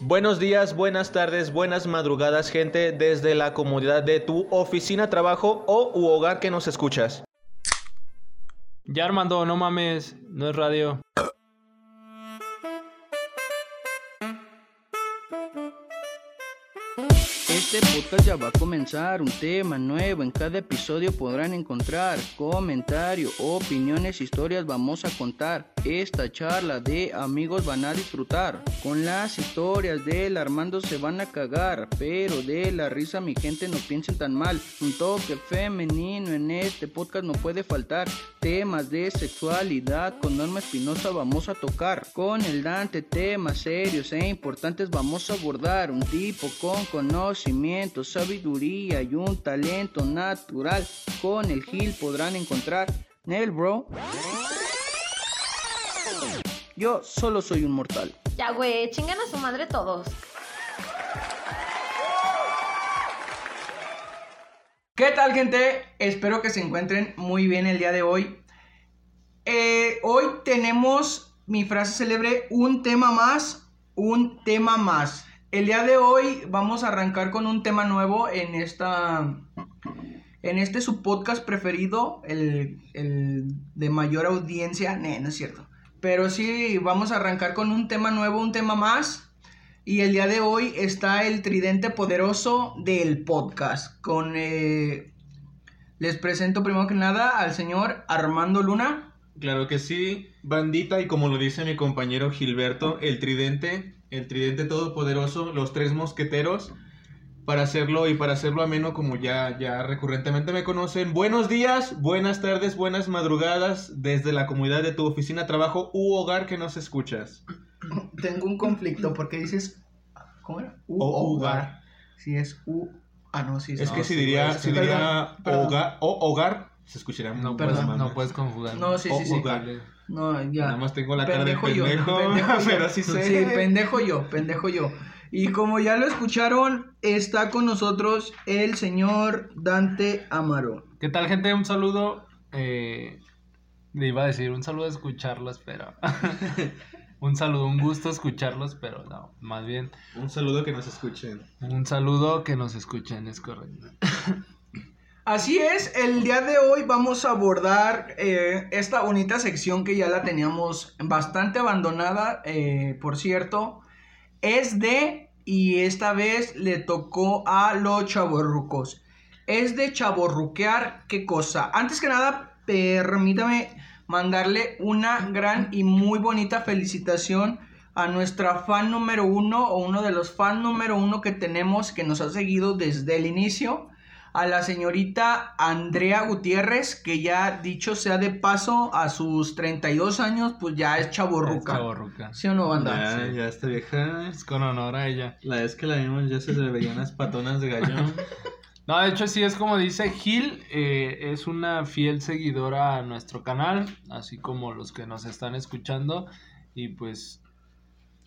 Buenos días, buenas tardes, buenas madrugadas, gente, desde la comodidad de tu oficina, trabajo o u hogar que nos escuchas. Ya Armando, no mames, no es radio. Este podcast ya va a comenzar, un tema nuevo, en cada episodio podrán encontrar comentarios, opiniones, historias, vamos a contar. Esta charla de amigos van a disfrutar, con las historias del Armando se van a cagar, pero de la risa mi gente no piensen tan mal, un toque femenino en este podcast no puede faltar, temas de sexualidad con Norma Espinosa vamos a tocar, con el Dante temas serios e importantes vamos a abordar, un tipo con conocimiento sabiduría y un talento natural. Con el Gil podrán encontrar. Nel, bro. Yo solo soy un mortal. Ya, güey, chingan a su madre todos. ¿Qué tal, gente? Espero que se encuentren muy bien el día de hoy. Eh, hoy tenemos mi frase célebre, un tema más, un tema más. El día de hoy vamos a arrancar con un tema nuevo en esta. En este su podcast preferido, el, de mayor audiencia. no es cierto. Pero sí, vamos a arrancar con un tema nuevo, un tema más. Y el día de hoy está el tridente poderoso del podcast. Con. Eh, les presento primero que nada al señor Armando Luna. Claro que sí, bandita, y como lo dice mi compañero Gilberto, el tridente el tridente todopoderoso, los tres mosqueteros, para hacerlo y para hacerlo ameno como ya, ya recurrentemente me conocen. Buenos días, buenas tardes, buenas madrugadas desde la comunidad de tu oficina, trabajo u hogar que nos escuchas. Tengo un conflicto porque dices, ¿cómo era? U hogar. Si es U, ah no, sí. Es que si diría, si diría hogar o hogar, se escucharía no, puedes, no puedes conjugar. No, sí, sí, sí. No, ya. Nada más tengo la cara de pendejo, pero sí sé. Sí, pendejo yo, pendejo yo. Y como ya lo escucharon, está con nosotros el señor Dante Amaro. ¿Qué tal, gente? Un saludo. Eh, le iba a decir un saludo a escucharlos, pero. un saludo, un gusto escucharlos, pero no, más bien. Un saludo que nos escuchen. Un saludo que nos escuchen, es correcto. Así es, el día de hoy vamos a abordar eh, esta bonita sección que ya la teníamos bastante abandonada, eh, por cierto. Es de, y esta vez le tocó a los chaborrucos. Es de chaborruquear, ¿qué cosa? Antes que nada, permítame mandarle una gran y muy bonita felicitación a nuestra fan número uno o uno de los fan número uno que tenemos que nos ha seguido desde el inicio a la señorita Andrea Gutiérrez, que ya dicho sea de paso, a sus 32 años, pues ya es chaborruca. chaborruca. ¿Sí o no, banda? Ya, ya está vieja. Es con honor a ella. La vez que la vimos ya se le veían las patonas de gallo. No, de hecho sí es como dice Gil, eh, es una fiel seguidora a nuestro canal, así como los que nos están escuchando. Y pues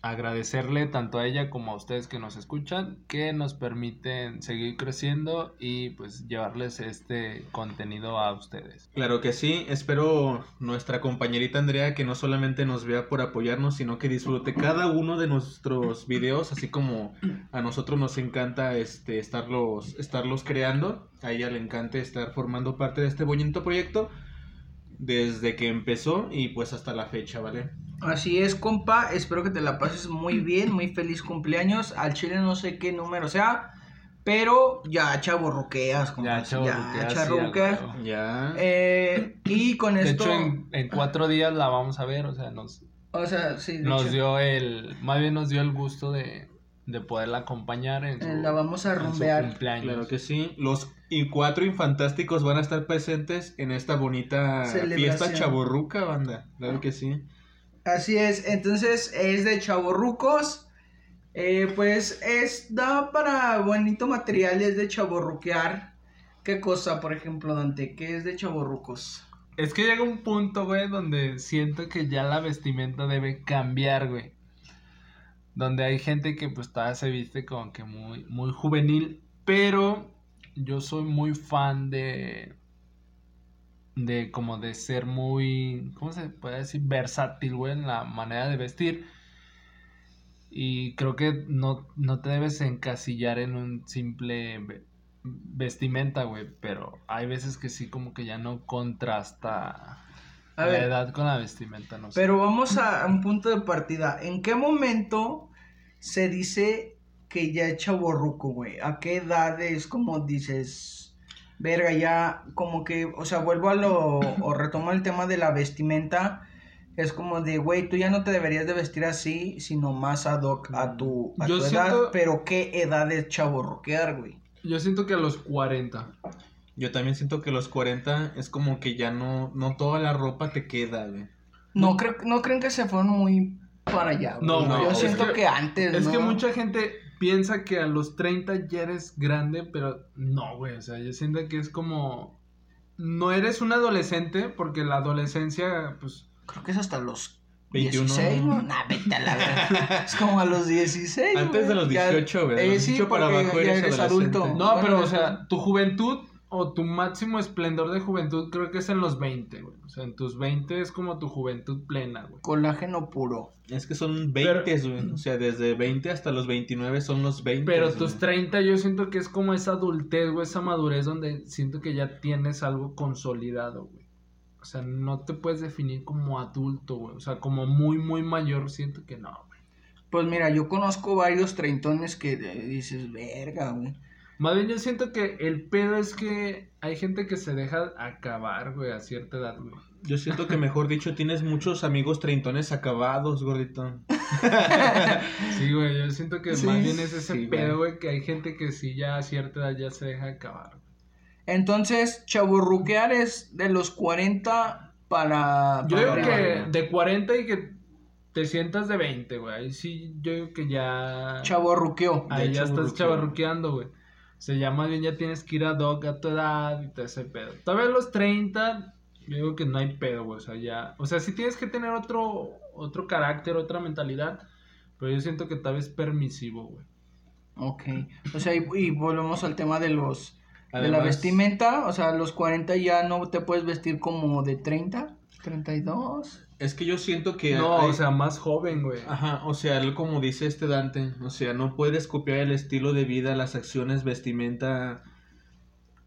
agradecerle tanto a ella como a ustedes que nos escuchan, que nos permiten seguir creciendo y pues llevarles este contenido a ustedes. Claro que sí, espero nuestra compañerita Andrea que no solamente nos vea por apoyarnos, sino que disfrute cada uno de nuestros videos, así como a nosotros nos encanta este estarlos estarlos creando, a ella le encanta estar formando parte de este bonito proyecto desde que empezó y pues hasta la fecha, ¿vale? Así es, compa. Espero que te la pases muy bien. Muy feliz cumpleaños. Al chile no sé qué número sea. Pero ya chaborroqueas, compa. Ya chaborroqueas. Ya. Eh, y con esto. De hecho, en, cuatro días la vamos a ver. O sea, nos. O sea, sí. Nos dio el. Más bien nos dio el gusto de, de poderla acompañar en su, La vamos a rumbear. cumpleaños. Claro que sí. Los y cuatro infantásticos van a estar presentes en esta bonita fiesta chaborruca, banda. Claro que sí. Así es, entonces es de chaborrucos. Eh, pues es da para bonito material, es de chaborruquear. ¿Qué cosa, por ejemplo, Dante? ¿Qué es de chaborrucos? Es que llega un punto, güey, donde siento que ya la vestimenta debe cambiar, güey. Donde hay gente que pues todavía se viste como que muy, muy juvenil, pero yo soy muy fan de de como de ser muy, ¿cómo se puede decir? Versátil, güey, en la manera de vestir. Y creo que no, no te debes encasillar en un simple ve- vestimenta, güey, pero hay veces que sí como que ya no contrasta A la ver. edad con la vestimenta, no sé. Pero vamos a un punto de partida. ¿En qué momento se dice que ya es chaborruco, güey? ¿A qué edad es como dices, verga, ya como que, o sea, vuelvo a lo, o retomo el tema de la vestimenta. Es como de, güey, tú ya no te deberías de vestir así, sino más ad hoc a tu, a Yo tu edad. siento- Pero ¿qué edad es chaborruquear, güey? Yo siento que a los 40. Yo también siento que los 40 es como que ya no, no toda la ropa te queda, güey. No, creo, no creen que se fueron muy para allá, güey. No, Yo güey, es siento que- que, antes, Es que ¿no? mucha gente piensa que a los 30 ya eres grande, pero no, güey. O sea, yo siento que es como. No eres un adolescente, porque la adolescencia, pues. Creo que es hasta los 21. 16, ¿no? Nah, vete a la verga. Es como a los 16. Antes de güey. los Ya- 18, ¿verdad? Eh, sí, 18 para porque abajo ya eres eres adulto. No, pero, o sea, tu juventud o tu máximo esplendor de juventud creo que es en los 20, güey. O sea, en tus 20 es como tu juventud plena, güey. Colágeno puro. Es que son 20, güey. O sea, desde 20 hasta los 29 son los 20. Pero güey. tus 30 yo siento que es como esa adultez, güey, esa madurez donde siento que ya tienes algo consolidado, güey. O sea, no te puedes definir como adulto, güey. O sea, como muy, muy mayor, siento que no, güey. Pues mira, yo conozco varios treintones que eh, dices, verga, güey. Más bien yo siento que el pedo es que hay gente que se deja acabar, güey, a cierta edad, güey. Yo siento que, mejor dicho, tienes muchos amigos treintones acabados, gordito. Sí, güey, yo siento que Sí, más bien es ese sí, pedo, güey, que hay gente que sí ya a cierta edad ya se deja acabar. Entonces, chaburruquear es de los 40 para. Yo para digo arriba. que de 40 y que te sientas de 20, güey. Ahí sí, yo digo que ya. Chaborruqueo. Ahí ya estás chavorruqueo. chavarruqueando, güey. Sea, ya más bien ya tienes que ir a doc a tu edad y todo ese pedo. Todavía a los 30, yo digo que no hay pedo, güey. O sea, ya. O sea, sí tienes que tener otro, otro carácter, otra mentalidad. Pero yo siento que tal vez es permisivo, güey. Ok. O sea, y, y volvemos al tema de los. de la vestimenta. O sea, a los 40 ya no te puedes vestir como de 30, 32. Es que yo siento que. No, hay- o sea, más joven, güey. Ajá, o sea, él como dice este Dante, o sea, no puedes copiar el estilo de vida, las acciones, vestimenta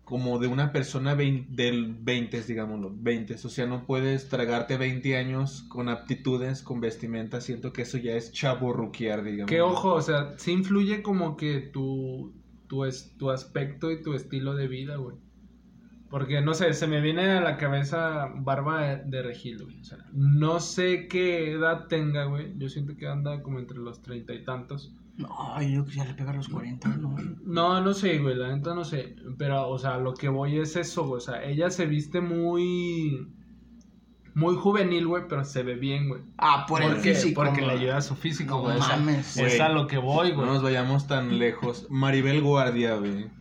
como de una persona vein- del 20, digámoslo, 20, o sea, no puedes tragarte 20 años con aptitudes, con vestimenta, siento que eso ya es chaborruquear, digamos. Que ojo, o sea, sí influye como que tu, tu, es, tu aspecto y tu estilo de vida, güey. Porque, no sé, se me viene a la cabeza barba de, regil, güey. O sea, no sé qué edad tenga, güey. Yo siento que anda como entre los treinta y tantos. No, yo que ya le pega a los 40, ¿no? No, no sé, güey, la neta no sé. Pero, o sea, lo que voy es eso, güey. O sea, ella se viste muy... Muy juvenil, güey, pero se ve bien, güey. Ah, por el ¿Por qué? físico. Porque le ayuda a su físico, No güey. O sea, mames. es a lo que voy, No güey. nos vayamos tan lejos. Maribel Guardia, güey.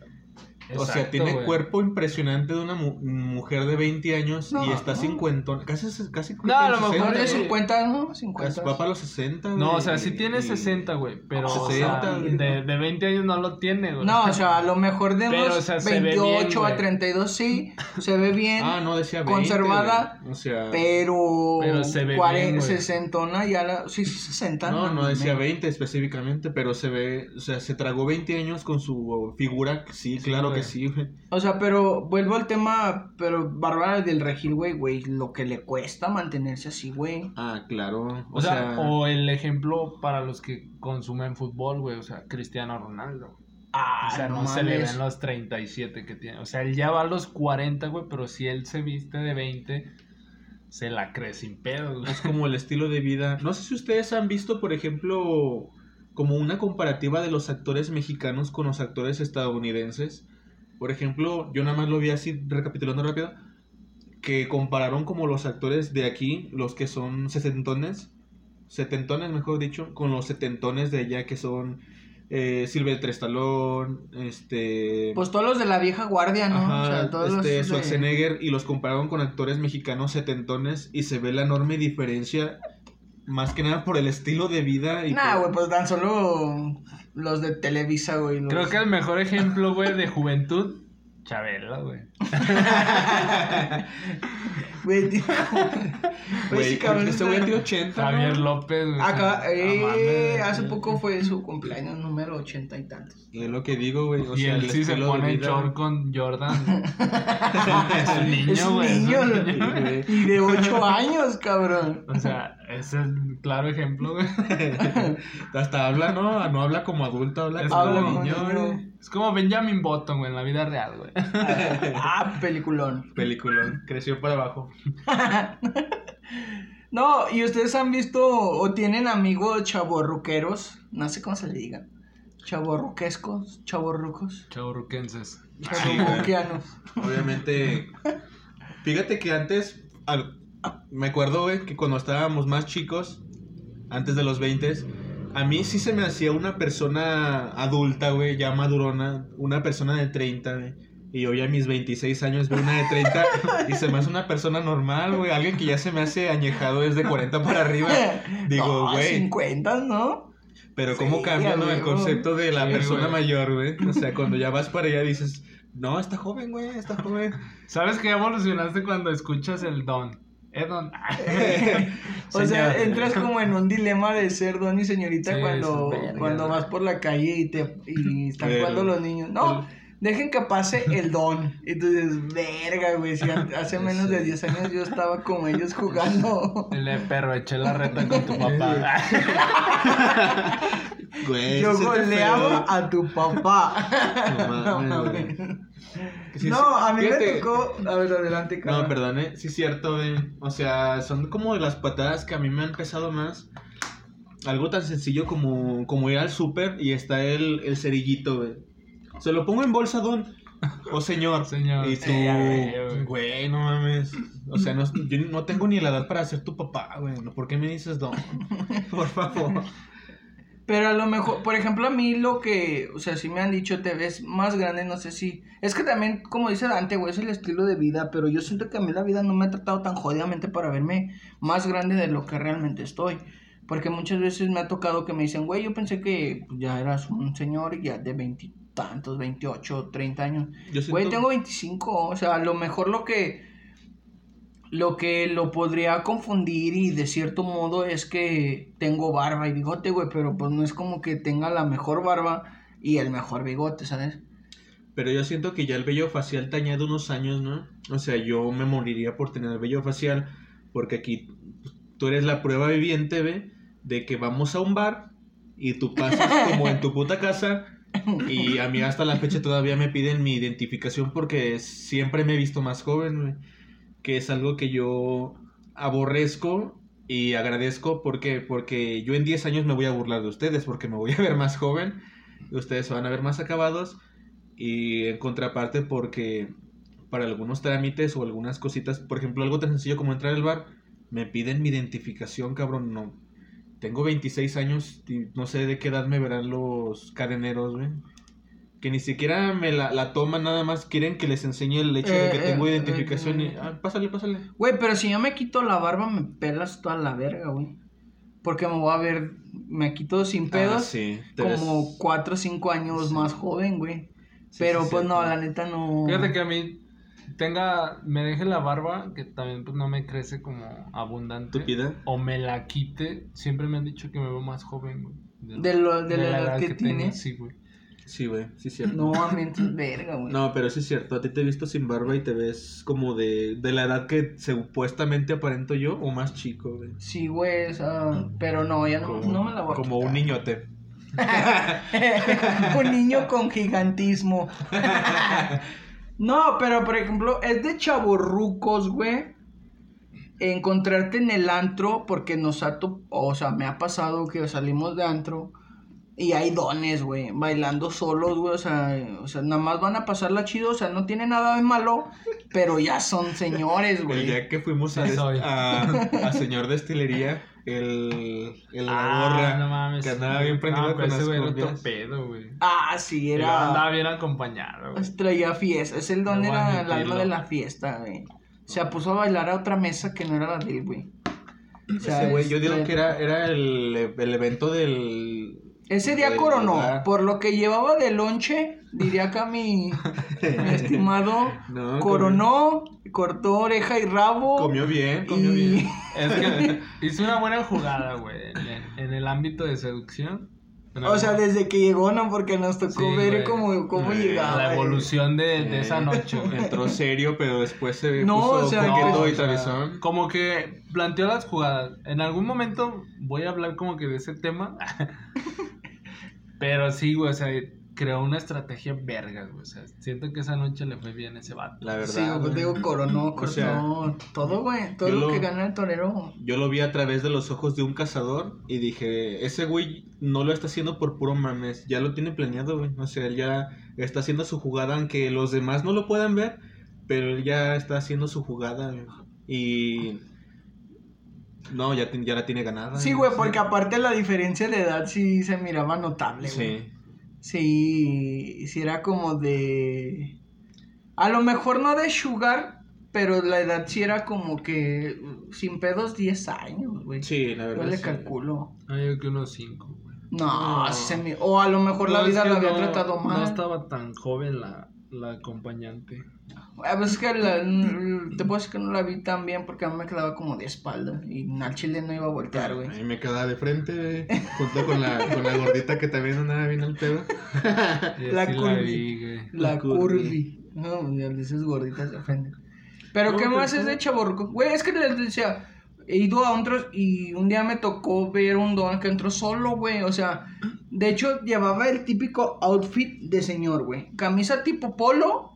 O sea, Exacto, tiene güey. cuerpo impresionante de una mu- mujer de 20 años No, y está no. cincuentón, casi, casi No, a lo mejor Mejor de güey. 50, ¿no? Casi 50. va para los 60, No, güey, o sea, sí tiene y- 60, güey, pero o 60, sea, güey. de, de 20 años no lo tiene, güey. No, o sea, a lo mejor de Pero, unos o sea, se ve bien, 28 a güey. 32 sí, se ve bien, Ah, no, decía 20, conservada. O sea, pero, Pero se ve 40, bien, güey. 60 ya la, sí, sí, 60. no, no decía me- 20 específicamente, pero se ve, o sea, se tragó 20 años con su figura, sí, Sí, claro. Que sí, güey. O sea, pero vuelvo al tema, pero Bárbara del Regil, güey, güey, lo que le cuesta mantenerse así, güey. Ah, claro, O sea, o el ejemplo para los que consumen fútbol, güey, o sea, Cristiano Ronaldo. Ah, O sea, no, no, se le ven los 37 que tiene. O sea, él ya va a los 40, güey, pero si él se viste de 20, se la cree sin güey. es como el estilo de vida. No sé si ustedes han visto, por ejemplo, como una comparativa de los actores mexicanos con los actores estadounidenses. Por ejemplo, yo nada más lo vi así, recapitulando rápido, que compararon como los actores de aquí, los que son sesentones, setentones mejor dicho, con los setentones de allá que son eh, Silvestre Stallone, este... Pues todos los de la vieja guardia, ¿no? Ajá, o sea, todos los este, de- Schwarzenegger y los compararon con actores mexicanos setentones y se ve la enorme diferencia más que nada por el estilo de vida y Nah, por- güey, pues dan solo los de Televisa, güey. los- Creo que el mejor ejemplo, güey, de juventud Chabela, güey. Güey, tío. Güey, sí, cabrón, este güey tiene 80. ¿no? Javier López, güey. Acá, No eh, mames. hace poco fue su cumpleaños número ochenta y tantos. Es lo que digo, güey. O Y sea, él el sí se pone short con Jordan. es un niño, es un güey. niño, es un niño. güey. y de ocho años, cabrón. O sea, es el claro ejemplo, güey. Hasta habla, ¿no? No habla como adulto, habla Es como como niño, güey. Es como Benjamin Button, güey, en la vida real, güey. Ah, peliculón. Película. Creció para abajo. No, y ustedes han visto o tienen amigos chavorruqueros, no sé cómo se le digan. Chavorruquescos, chavorrucos, Chaurruquenses. chavorruquianos. Obviamente. Fíjate que antes. al- me acuerdo, güey, que cuando estábamos más chicos, antes de los 20, a mí sí se me hacía una persona adulta, güey, ya madurona, una persona de 30, güey. Y hoy a mis 26 años veo una de 30 y se me hace una persona normal, güey. Alguien que ya se me hace añejado desde 40 para arriba. Digo, No, güey. 50, ¿no? Pero cómo Sí, cambia ¿no? el concepto de la Sí, persona güey. mayor, güey. O sea, cuando ya vas para allá dices, no, está joven, güey, está joven. ¿Sabes que evolucionaste cuando escuchas el don? Eh, don. O sea, entras como en un dilema de ser don y señorita Sí, cuando, es cuando vas por la calle y te y están El- jugando los niños. No, dejen que pase el don. Y tú dices, verga, güey, si hace menos de 10 años yo estaba con ellos jugando. El de perro, eché la reta con tu papá. Güey, Yo goleaba a tu papá. No mames, No, güey. Sí, No, sí. a mí me tocó. A ver, adelante, No, cabrón. perdón, eh. Sí, es cierto, güey. O sea, son como de las patadas que a mí me han pesado más. Algo tan sencillo como, como ir al súper y está el, el cerillito, güey. Se lo pongo en bolsa, don. O señor. Señor. Y tú, güey. güey, no mames. O sea, no, yo no tengo ni la edad para ser tu papá, güey. ¿no? ¿Por qué me dices don? Por favor. Pero a lo mejor, por ejemplo, a mí lo que, o sea, si me han dicho te ves más grande, no sé si. Es que también, como dice Dante, güey, es el estilo de vida, pero yo siento que a mí la vida no me ha tratado tan jodidamente para verme más grande de lo que realmente estoy. Porque muchas veces me ha tocado que me dicen, güey, yo pensé que ya eras un señor ya de veintitantos, veintiocho, treinta años. Yo siento- Güey, tengo 25, o sea, a lo mejor lo que lo que lo podría confundir y de cierto modo es que tengo barba y bigote, güey, pero pues no es como que tenga la mejor barba y el mejor bigote, ¿sabes? Pero yo siento que ya el vello facial te añade unos años, ¿no? O sea, yo me moriría por tener el vello facial porque aquí pues, tú eres la prueba viviente, ¿ve? De que vamos a un bar y tú pasas como en tu puta casa y a mí hasta la fecha todavía me piden mi identificación porque siempre me he visto más joven, güey. Que es algo que yo aborrezco y agradezco porque porque yo en 10 años me voy a burlar de ustedes porque me voy a ver más joven ustedes se van a ver más acabados y en contraparte porque para algunos trámites o algunas cositas, por ejemplo, algo tan sencillo como entrar al bar, me piden mi identificación, cabrón, no. Tengo 26 años y no sé de qué edad me verán los cadeneros, güey. Que ni siquiera me la, la toman, nada más quieren que les enseñe el hecho de Eh, que tengo eh, identificación eh, y... Ah, pásale, pásale. Güey, pero si yo me quito la barba me pelas toda la verga, güey. Porque me voy a ver, me quito sin pedos Ah, sí. te ves- como 4 o 5 años Sí. más joven, güey. sí, pero sí, pues no, la neta no. Fíjate que a mí tenga, me deje la barba, que también pues no me crece como abundante. ¿Tupida? O me la quite, siempre me han dicho que me veo más joven, güey. De lo- de la edad que tengo, tienes. Sí, güey. Sí, güey, sí, cierto. No, a mí entonces, verga, güey. No, pero sí es cierto, a ti te he visto sin barba y te ves como de, de la edad que supuestamente aparento yo o más chico, güey. Sí, güey, o sea, pero no, ya no, Como, no me la voy a como quitar. un niñote. un niño con gigantismo. no, pero por ejemplo, es de chaborrucos, güey. Encontrarte en el antro, porque nos ha o sea, me ha pasado que salimos de antro y hay dones, güey, bailando solos, güey, o sea, o sea, nada más van a pasarla chido, o sea, no tiene nada de malo, pero ya son señores, El güey. día que fuimos a, a, a señor destilería, el, el la gorra, Ah, no mames. que andaba bien prendido no, con ese güey era otro pedo, güey. Ah, sí, Pero Andaba era... bien acompañado, güey. Traía fiesta, es el don No era el alma de la fiesta, güey. Se puso a bailar a otra mesa que no era la de él, güey. O sea, Ese güey, yo digo este- que era, era el, el evento del... Ese día coronó, por lo que llevaba de lonche, diría acá mi, mi estimado, No, coronó, cortó oreja y rabo. Comió bien, comió y... bien. Es que hizo una buena jugada, güey, en, el- en el ámbito de seducción. O sea, desde que llegó, ¿no? Porque nos tocó Sí, ver güey. cómo, cómo Eh, llegaba. la eh. evolución de, de esa noche, güey. Entró serio, pero después se No, puso o sea, no, y o sea, travesón. Como que planteó las jugadas. En algún momento voy a hablar como que de ese tema. Pero sí, güey, o sea, creó una estrategia verga, güey. O sea, siento que esa noche le fue bien a ese vato. La verdad. Sí, güey, digo, coronó, cortó. O sea, todo, güey. Todo lo- que gana el torero. Yo lo vi a través de los ojos de un cazador y dije, ese güey no lo está haciendo por puro mames, ya lo tiene planeado, güey. O sea, él ya está haciendo su jugada, aunque los demás no lo puedan ver, pero él ya está haciendo su jugada, güey. Y... No, ya, ya la tiene ganada. Sí, güey, porque aparte la diferencia de edad sí se miraba notable, güey. Sí. Sí, sí era como de... A lo mejor no de Sugar, pero la edad sí era como que sin pedos 10 años, güey. Sí, la Yo verdad. le sí. calculo. Ah, yo que unos cinco, güey. No, No. sí se mi- O a lo mejor la No, vida que lo había no- tratado mal. No estaba tan joven la, la acompañante. A veces que la- te puedo decir que no la vi tan bien porque a mí me quedaba como de espalda y al chile no iba a voltear, A güey. mí me quedaba de frente, güey, junto con la, con la gordita que también andaba bien al pedo. La güey. La La curvi. curvi. No, ya dices gorditas se ofenden. Pero No, ¿qué pero más es de chaborruco? Güey, es que les decía, he ido a otros y un día me tocó ver un don que entró solo, güey. O sea, de hecho llevaba el típico outfit de señor, güey. Camisa tipo polo,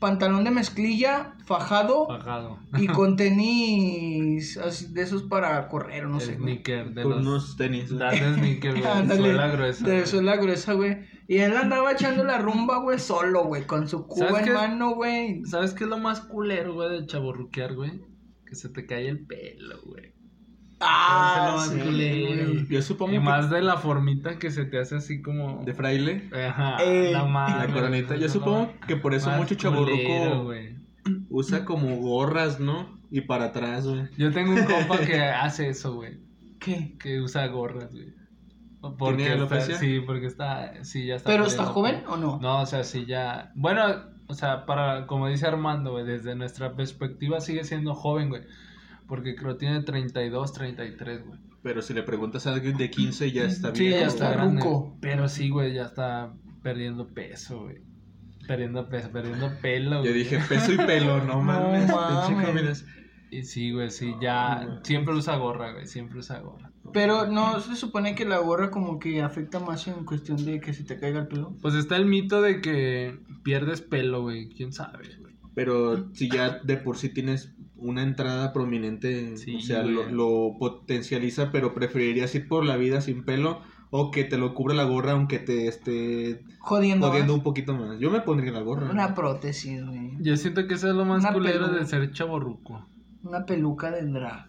pantalón de mezclilla, fajado Bajado. y con tenis así de esos para correr, no sé. güey. sneaker de Con los... unos tenis. de sneaker, güey. Ándale, Suela gruesa. De güey. suela gruesa, güey. Y él andaba echando la rumba, güey, solo, güey, con su cuba ¿Sabes en qué? mano, güey. ¿Sabes qué es lo más culero, güey, de chaborruquear, güey? Que se te cae el pelo, güey. Ah, sí, culero. Yo supongo Y que más de la formita que se te hace así como... de fraile, Ajá, Ey. la madre. la coronita. Yo supongo que por eso mucho güey. usa como gorras, ¿no? Y para atrás, güey. Yo tengo un compa que hace eso, güey. ¿Qué? Que usa gorras, güey. Porque ¿Tiene está, sí, porque está, sí, ya está. ¿Pero está joven o no? No, o sea, sí ya. Bueno, o sea, para, como dice Armando, güey, desde nuestra perspectiva sigue siendo joven, güey. Porque creo que tiene 32, 33, güey. Pero si le preguntas a alguien de 15 ya está Sí, bien. ya está grande. ruco. Pero sí, güey, ya está perdiendo peso, güey. Perdiendo peso, perdiendo pelo, Yo güey. dije peso y pelo, no mames. mames. pinche combinación. Y sí, güey, sí, ya. Siempre usa gorra, güey, siempre usa gorra. Pero no se supone que la gorra como que afecta más en cuestión de que se te caiga el pelo. Pues está el mito de que pierdes pelo, güey. ¿Quién sabe, güey? Pero si ya de por sí tienes una entrada prominente, Sí, o sea, lo, lo potencializa, pero preferirías ir por la vida sin pelo o que te lo cubra la gorra aunque te esté Jodiendo. un poquito más. Yo me pondría la gorra. Una prótesis, güey. Yo siento que eso es lo más Una culero pelu- de ser chaborruco. Una peluca de drag.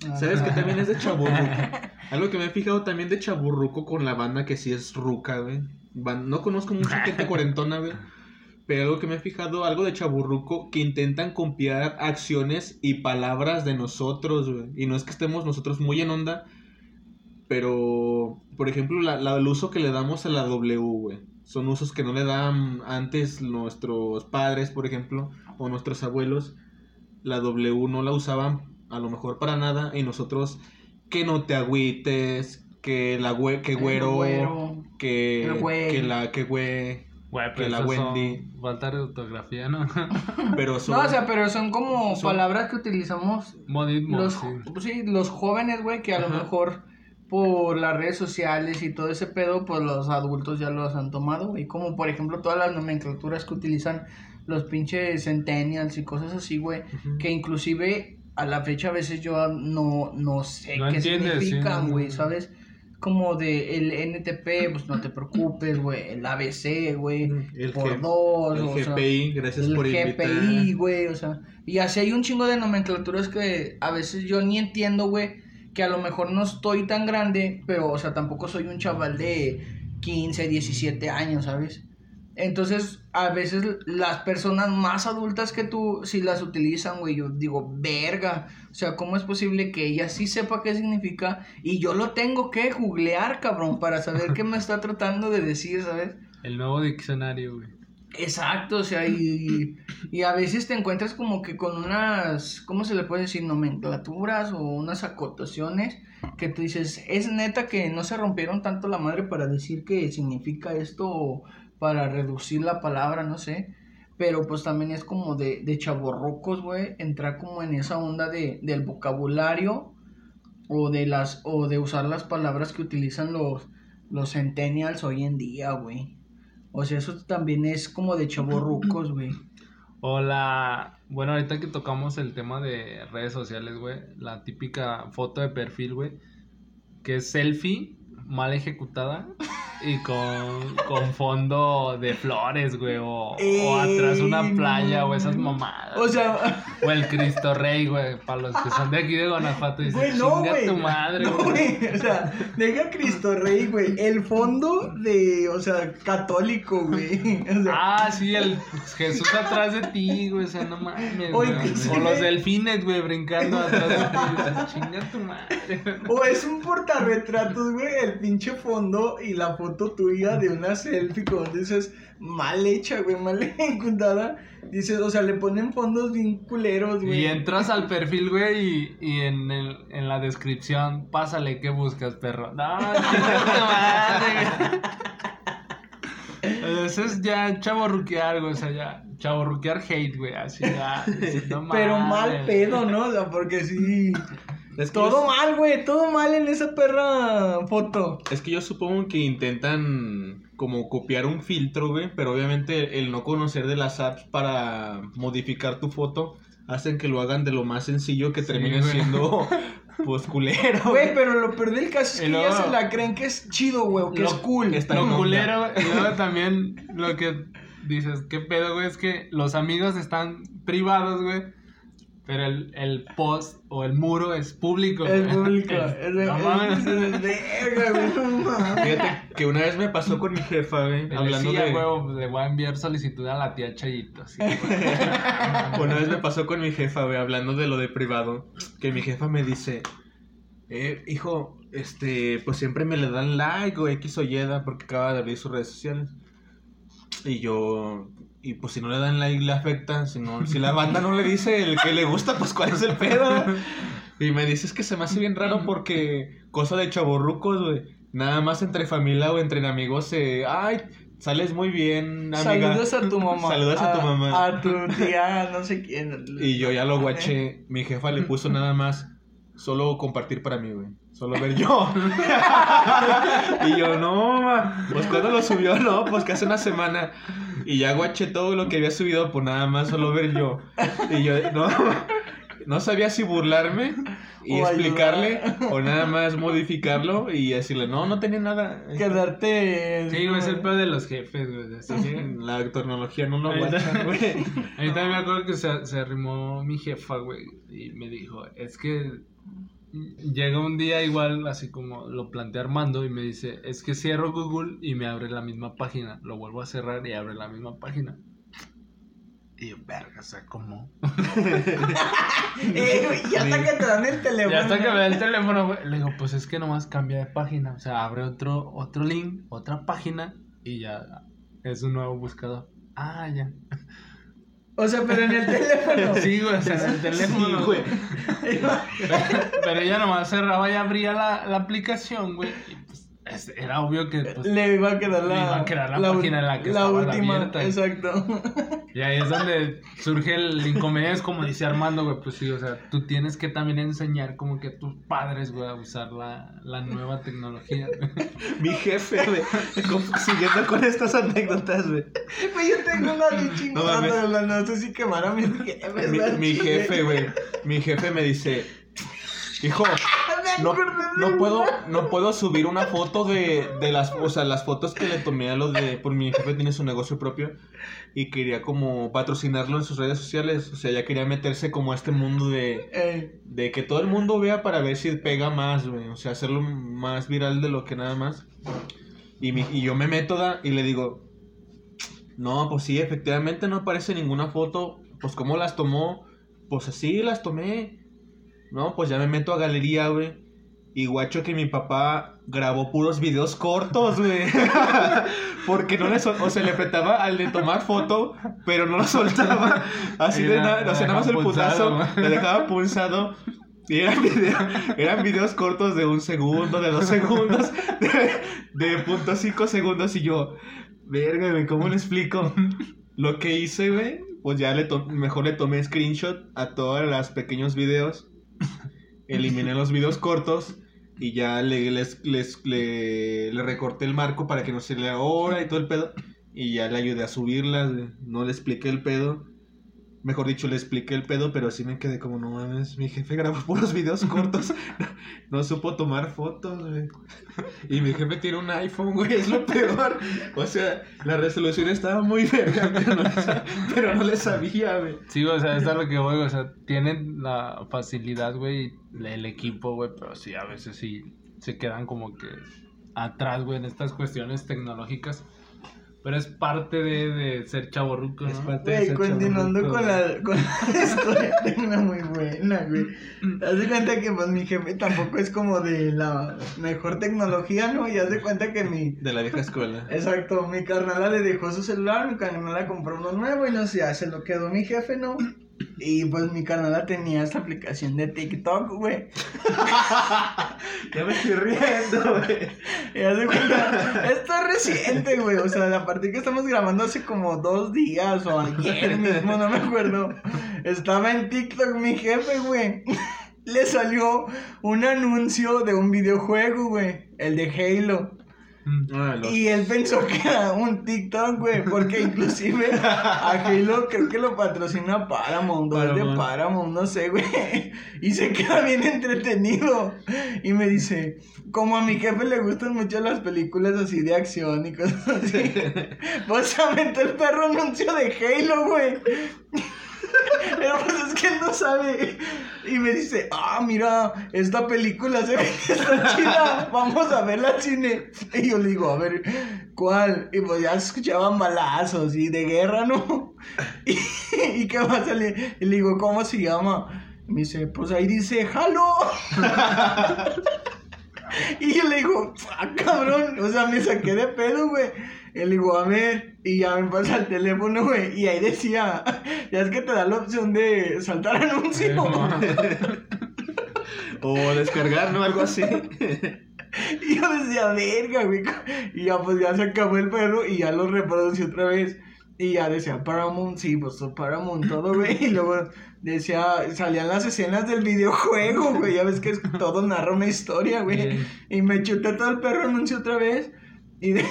¿Sabes que también es de chaburruco? Algo que me he fijado también de chaburruco con la banda que sí es ruca, güey. No conozco mucha gente cuarentona, güey. Pero algo que me he fijado, algo de chaburruco, que intentan copiar acciones y palabras de nosotros, güey. Y no es que estemos nosotros muy en onda, pero, por ejemplo, la, la- el uso que le damos a la W, güey. Son usos que no le dan antes nuestros padres, por ejemplo, o nuestros abuelos. La W no la usaban a lo mejor para nada y nosotros que no te agüites, que la güe, que El güero, güero. que, El güey. que la que güey, Güey, Que la Wendy. Falta de ortografía, ¿no? pero son, No, o sea, pero son como Son- palabras que utilizamos Modismo, los, sí. sí, los jóvenes, güey, que a lo mejor por las redes sociales y todo ese pedo, pues los adultos ya los han tomado, güey. Como por ejemplo todas las nomenclaturas que utilizan los pinches centennials y cosas así, güey. Que inclusive a la fecha a veces yo no, no sé No qué significan, no, güey, no. ¿sabes? Como de el NTP, pues no te preocupes, güey. El ABC, güey. el, por G- dos, el o sea, GPI, gracias el por GPI, invitar. güey, o sea, y así hay un chingo de nomenclaturas que a veces yo ni entiendo, güey, que a lo mejor no estoy tan grande, pero, o sea, tampoco soy un chaval de 15, 17 años, ¿sabes? Entonces, a veces las personas más adultas que tú, si las utilizan, güey, yo digo, verga, o sea, ¿cómo es posible que ella sí sepa qué significa y yo lo tengo que googlear, cabrón, para saber qué me está tratando de decir, ¿sabes? El nuevo diccionario, güey. Exacto, o sea, y, y a veces te encuentras como que con unas, ¿cómo se le puede decir? Nomenclaturas o unas acotaciones que tú dices, es neta que no se rompieron tanto la madre para decir que significa esto o para reducir la palabra, no sé. Pero pues también es como de, de chaborrocos, güey, entrar como en esa onda de, del vocabulario o de las o de usar las palabras que utilizan los los centennials hoy en día, güey. O sea, eso también es como de chaborrucos, güey. O la. Bueno, ahorita que tocamos el tema de redes sociales, güey. La típica foto de perfil, güey. Que es selfie mal ejecutada y con, con fondo de flores, güey. O, o atrás una playa, o esas mamadas. O sea, O el Cristo Rey, güey. Para los que son de aquí de Guanajuato. Dicen, güey, no, güey. tu madre, No, güey. güey. O sea, deja Cristo Rey, güey. El fondo de, o sea, católico, güey. O sea, Ah, sí, el Jesús atrás de ti, güey. O sea, no mames. Güey. sí. O los delfines, güey, brincando atrás de ti. O sea, chinga tu madre. O es un portarretratos, güey, el pinche fondo y la foto tuya de una selfie con dices mal hecha, güey, mal ejecutada. Dices, o sea, le ponen fondos bien culeros, güey. Y entras al perfil, güey, y, y en, el, en la descripción, pásale, ¿qué buscas, perro? No, madre, güey. Eso es ya chaborruquear, güey, o sea, ya chaborruquear hate, güey, así ya. no Pero mal pedo, ¿no? O sea, porque sí. Es que Todo yo- mal, güey, todo mal en esa perra foto. Es que yo supongo que intentan como copiar un filtro, güey, pero obviamente el no conocer de las apps para modificar tu foto hacen que lo hagan de lo más sencillo que Sí, termine güey. siendo pues culero. Güey, pero lo peor del caso es Y que luego- ya se la creen que es chido, güey, o que Lo- es cool. está Lo culero, y luego también lo que dices, ¿qué pedo, güey? Es que los amigos están privados, güey. Pero el, el post o el muro es público. Público. Es- mames. Fíjate que una vez me pasó con mi jefa, güey, hablando decía, de huevo, le voy a enviar solicitud a la tía Chayito. así. Una vez me pasó con mi jefa, güey, hablando de lo de privado, que mi jefa me dice, eh, hijo, este, pues siempre me le dan like o X o Y, da, porque acaba de abrir sus redes sociales. Y yo, y pues si no le dan like le afecta, si no, si la banda no le dice el que le gusta, pues cuál es el pedo. Y me dices que se me hace bien raro porque cosa de chaborrucos, güey. Nada más entre familia o entre amigos se, ay, sales muy bien, amiga. Saludos a tu mamá. Saludos a tu mamá. A tu tía, no sé quién. Y yo ya lo guaché. Mi jefa le puso nada más. Solo compartir para mí, güey. Solo ver yo. y yo, no, ma. Pues cuando lo subió, no, pues que hace una semana. Y ya guaché todo lo que había subido, pues nada más solo ver yo. Y yo, no. No sabía si burlarme y O explicarle ayudar. o nada más modificarlo y decirle, no, no tenía nada. Quedarte. Sí, güey, es el peor de los jefes, güey. así que- La tecnología no lo guacha, güey. A mí también me acuerdo que se, se arrimó mi jefa, güey, y me dijo, es que llega un día igual, así como lo plantea Armando, y me dice, es que cierro Google y me abre la misma página. Lo vuelvo a cerrar y abre la misma página. Y yo, verga, o sea, ¿cómo? Eh, ya hasta que te dan el teléfono. Ya hasta que me da el teléfono, güey, le digo, pues es que nomás cambia de página. O sea, abre otro, otro link, otra página, y ya es un nuevo buscador. Ah, ya. O sea, pero en el teléfono. Sí, güey, o sea, en el teléfono. Sí, güey. Pero ella nomás cerraba y abría la, la aplicación, güey. Era obvio que pues, Le iba a quedar la, Le iba a quedar la página en la que estaba última. abierta. Exacto. Y ahí es donde surge el inconveniente, es como dice Armando, güey, pues sí, o sea, tú tienes que también enseñar como que a tus padres, güey, a usar la, la nueva tecnología. Mi jefe, güey. Siguiendo con estas anécdotas, güey. Güey, yo tengo una chingona, mames. pero la no sé si quemar a mis jefes. Mi, mi jefe, güey. Mi jefe me dice, hijo, no, no puedo, no puedo subir una foto de, de las, o sea, las fotos que le tomé a los de, por mi jefe tiene su negocio propio y quería como patrocinarlo en sus redes sociales, o sea, ya quería meterse como a este mundo de, de que todo el mundo vea para ver si pega más, güey, o sea, hacerlo más viral de lo que nada más. Y, mi- y yo me meto da, y le digo, no, pues sí, efectivamente no aparece ninguna foto, pues cómo las tomó, pues así las tomé. No, pues ya me meto a galería, güey. Y guacho que mi papá grabó puros videos cortos, güey. Porque no le, sol- o se le apretaba al de tomar foto, pero no lo soltaba. Así de nada, o sea, nada más el putazo, le dejaba pulsado. Y eran, video- eran videos cortos de un segundo, de dos segundos, de, de punto cinco segundos. Y yo, verga, güey, ¿cómo le explico? Lo que hice, güey, pues ya le mejor le tomé screenshot a todos los pequeños videos. Eliminé los videos cortos y ya le, les, les- le, recorté el marco para que no se lea hora y todo el pedo. Y ya le ayudé a subirlas, no le expliqué el pedo. Mejor dicho, le expliqué el pedo, pero así me quedé como, no mames, mi jefe grabó puros videos cortos. No, supo tomar fotos, güey. Y mi jefe tiene un iPhone, güey, es lo peor. O sea, la resolución estaba muy verga, pero no le, sa- pero no le sabía, güey. Sí, o sea, es a lo que voy, o sea, tienen la facilidad, güey, el equipo, güey, pero sí, a veces sí se quedan como que atrás, güey, en estas cuestiones tecnológicas. Pero es parte de, de ser chaborruco, Es ¿no? parte de ser continuando con la, con la historia, tengo una muy buena, güey. Te das de cuenta que pues mi jefe tampoco es como de la mejor tecnología, ¿no? Y haz de cuenta que mi... De la vieja escuela. Exacto, mi carnala le dejó su celular, mi carnala compró uno nuevo y no sé, se lo quedó mi jefe, ¿no? Y pues mi carnala tenía esta aplicación de TikTok, güey. Ya me estoy riendo, güey. Y haz de cuenta, esto es reciente, güey. O sea, la partida que estamos grabando hace como dos días o ayer mismo, no me acuerdo. Estaba en TikTok mi jefe, güey. Le salió un anuncio de un videojuego, güey. El de Halo. Ah, los- Y él pensó que era un TikTok, güey. Porque inclusive a Halo creo que lo patrocina Paramount. O es de Paramount. Paramount, no sé, güey. Y se queda bien entretenido. Y me dice, como a mi jefe le gustan mucho las películas así de acción y cosas así. Pues se aventó el perro anuncio de Halo, güey. Pero es que él no sabe. Y me dice, ah, mira, esta película se ve está chida. Vamos a verla al cine. Y yo le digo, a ver, ¿cuál? Y pues ya escuchaban balazos y de guerra, ¿no? Y, qué salir. Y le digo, ¿cómo se llama? Y me dice, pues ahí dice, ¡Halo! Y yo le digo, ah, cabrón, o sea, me saqué de pedo, güey. Y le digo, a ver, y ya me pasa el teléfono, güey, y ahí decía, ya es que te da la opción de saltar anuncio. O descargar, ¿no? Algo así. Y yo decía, verga, güey. Y ya, pues ya se acabó el perro y ya lo reproducí otra vez. Y ya decía Paramount, sí, pues Paramount, todo, güey. Y luego decía, salían las escenas del videojuego, güey. Ya ves que es- todo narra una historia, güey. Y me chuté todo el perro anuncio otra vez. Y decía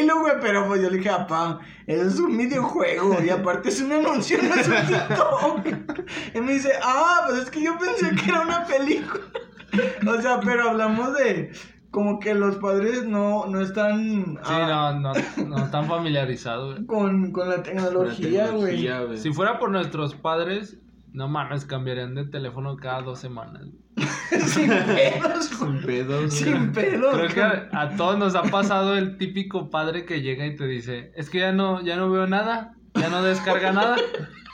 Halo, güey, pero pues yo le dije, papá, eso es un videojuego. Y aparte es un anuncio, no es un TikTok. Y me dice, ah, pues es que yo pensé que era una película. O sea, pero hablamos de como que los padres no, no están Sí, ah, no, no, no están familiarizados, güey. con, con la tecnología, güey. Si fuera por nuestros padres, no mames, cambiarían de teléfono cada dos semanas. Sin pedos, Sin pedos, güey. Sin pedos. Creo que a, a todos nos ha pasado el típico padre que llega y te dice, es que ya no, ya no veo nada, ya no descarga nada.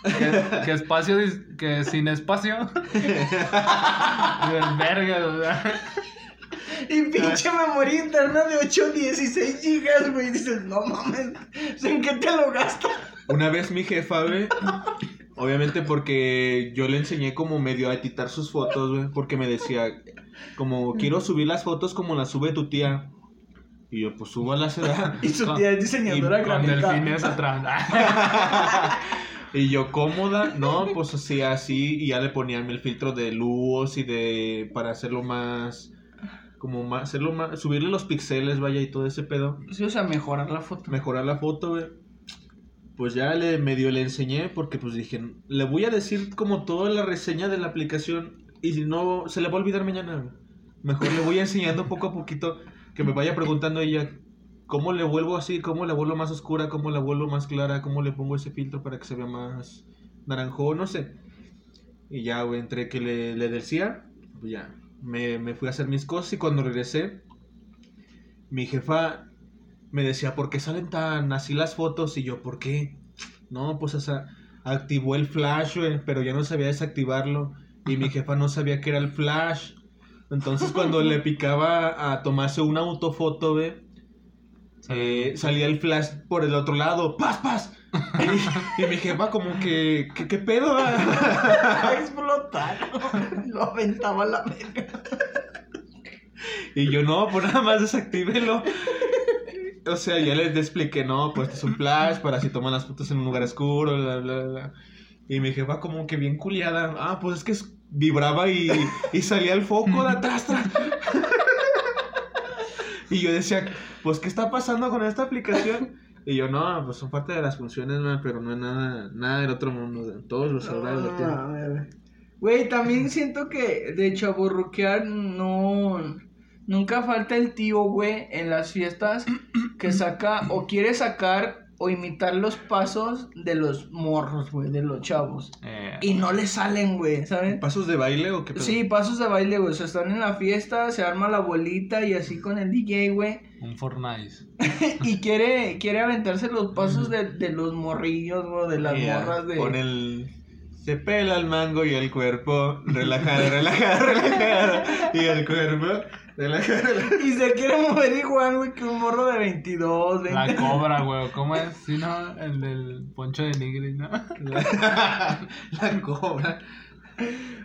Que, que espacio, que sin espacio. Verga, o sea. Y pinche memoria interna de 8 16 gigas, güey. Dices, no mames, ¿en qué te lo gastas? Una vez mi jefa, güey. Obviamente porque yo le enseñé como medio a editar sus fotos, güey. Porque me decía, como quiero subir las fotos como las sube tu tía. Y yo, pues súbalas, ¿verdad? Y su tía es diseñadora Y con delfines atrás. Y yo, cómoda, no, pues así, así. Y ya le ponían el filtro de luz y de. para hacerlo más. Como más. hacerlo más. subirle los pixeles, vaya, y todo ese pedo. Sí, o sea, mejorar la foto. mejorar la foto, güey. Pues ya le medio le enseñé porque pues dije, le voy a decir como toda la reseña de la aplicación y si no, se le va a olvidar mañana. güey. Mejor le voy enseñando poco a poquito que me vaya preguntando ella cómo le vuelvo así, cómo la vuelvo más oscura, cómo la vuelvo más clara, cómo le pongo ese filtro para que se vea más naranjo, no sé. Y ya, güey, entre que le, le decía, pues ya, me, me fui a hacer mis cosas y cuando regresé, mi jefa me decía, ¿por qué salen tan así las fotos? Y yo, ¿por qué? No, pues o sea, activó el flash, pero ya no sabía desactivarlo. Y mi jefa no sabía que era el flash. Entonces cuando le picaba a tomarse una autofoto, ve, eh, salía el flash por el otro lado, ¡paz, paz! Y, y mi jefa como que, ¿qué, qué pedo? A explotar. Lo aventaba a la verga. Y yo, no, pues nada más desactívelo. O sea, ya les expliqué, no, pues este es un flash para si toman las fotos en un lugar oscuro, bla, bla, bla. Y mi jefa como que bien culiada, ah, pues es que vibraba y, y salía el foco de atrás. tras. Y yo decía, pues, ¿qué está pasando con esta aplicación? Y yo, no, pues son parte de las funciones, man, pero no es nada, nada del otro mundo. Todos los celulares lo tienen. Güey. Güey, también siento que de chaburruquear no. Nunca falta el tío, güey, en las fiestas que saca o quiere sacar o imitar los pasos de los morros, güey, de los chavos. Eh, Y no le salen, güey, ¿sabes? ¿Pasos de baile o qué pedo? Sí, pasos de baile, güey. O sea, están en la fiesta, se arma la bolita y así con el DJ, güey. un Fortnite. Y quiere, quiere aventarse los pasos de, de los morrillos, güey, de las morras de. Con el... Se pela el mango y el cuerpo, relajado, relajado, relajado. Y el cuerpo, Y se quiere mover igual, güey, que un morro de 22, La 20. cobra, güey. ¿Cómo es? Sí, ¿no? El del poncho de Nigri, ¿no? La, la cobra.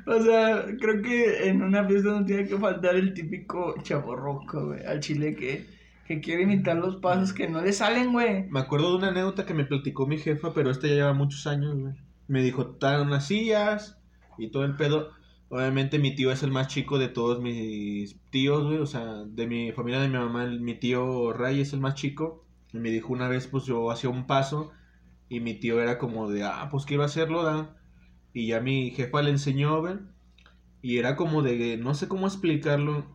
O sea, creo que en una fiesta no tiene que faltar el típico chaborroco, güey, al chile que, que quiere imitar los pasos que no le salen, güey. Me acuerdo de una anécdota que me platicó mi jefa, pero esta ya lleva muchos años, güey. Me dijo, están unas sillas y todo el pedo. Obviamente mi tío es el más chico de todos mis tíos, güey. O sea, de mi familia, de mi mamá, el- mi tío Ray es el más chico. Y me dijo una vez, pues yo hacía un paso y mi tío era como de, ah, pues quiero hacerlo, da. Y ya mi jefa le enseñó, güey. Y era como de, no sé cómo explicarlo.